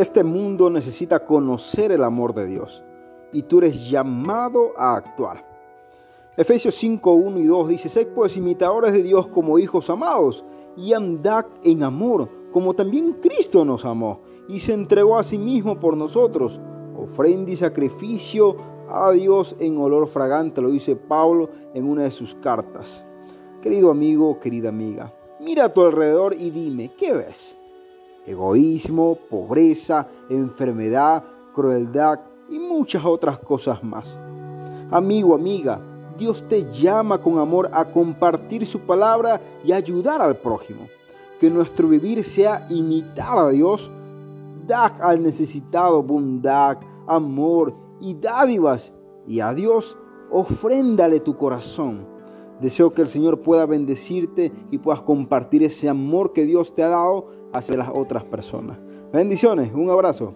Este mundo necesita conocer el amor de Dios y tú eres llamado a actuar. Efesios 5, 1 y 2 dice, sed pues imitadores de Dios como hijos amados y andad en amor, como también Cristo nos amó y se entregó a sí mismo por nosotros, ofrenda y sacrificio a Dios en olor fragante, lo dice Pablo en una de sus cartas. Querido amigo, querida amiga, mira a tu alrededor y dime, ¿qué ves? Egoísmo, pobreza, enfermedad, crueldad y muchas otras cosas más. Amigo, amiga, Dios te llama con amor a compartir su palabra y ayudar al prójimo. Que nuestro vivir sea imitar a Dios, dar al necesitado bondad, amor y dádivas. Y a Dios ofréndale tu corazón. Deseo que el Señor pueda bendecirte y puedas compartir ese amor que Dios te ha dado hacia las otras personas. Bendiciones, un abrazo.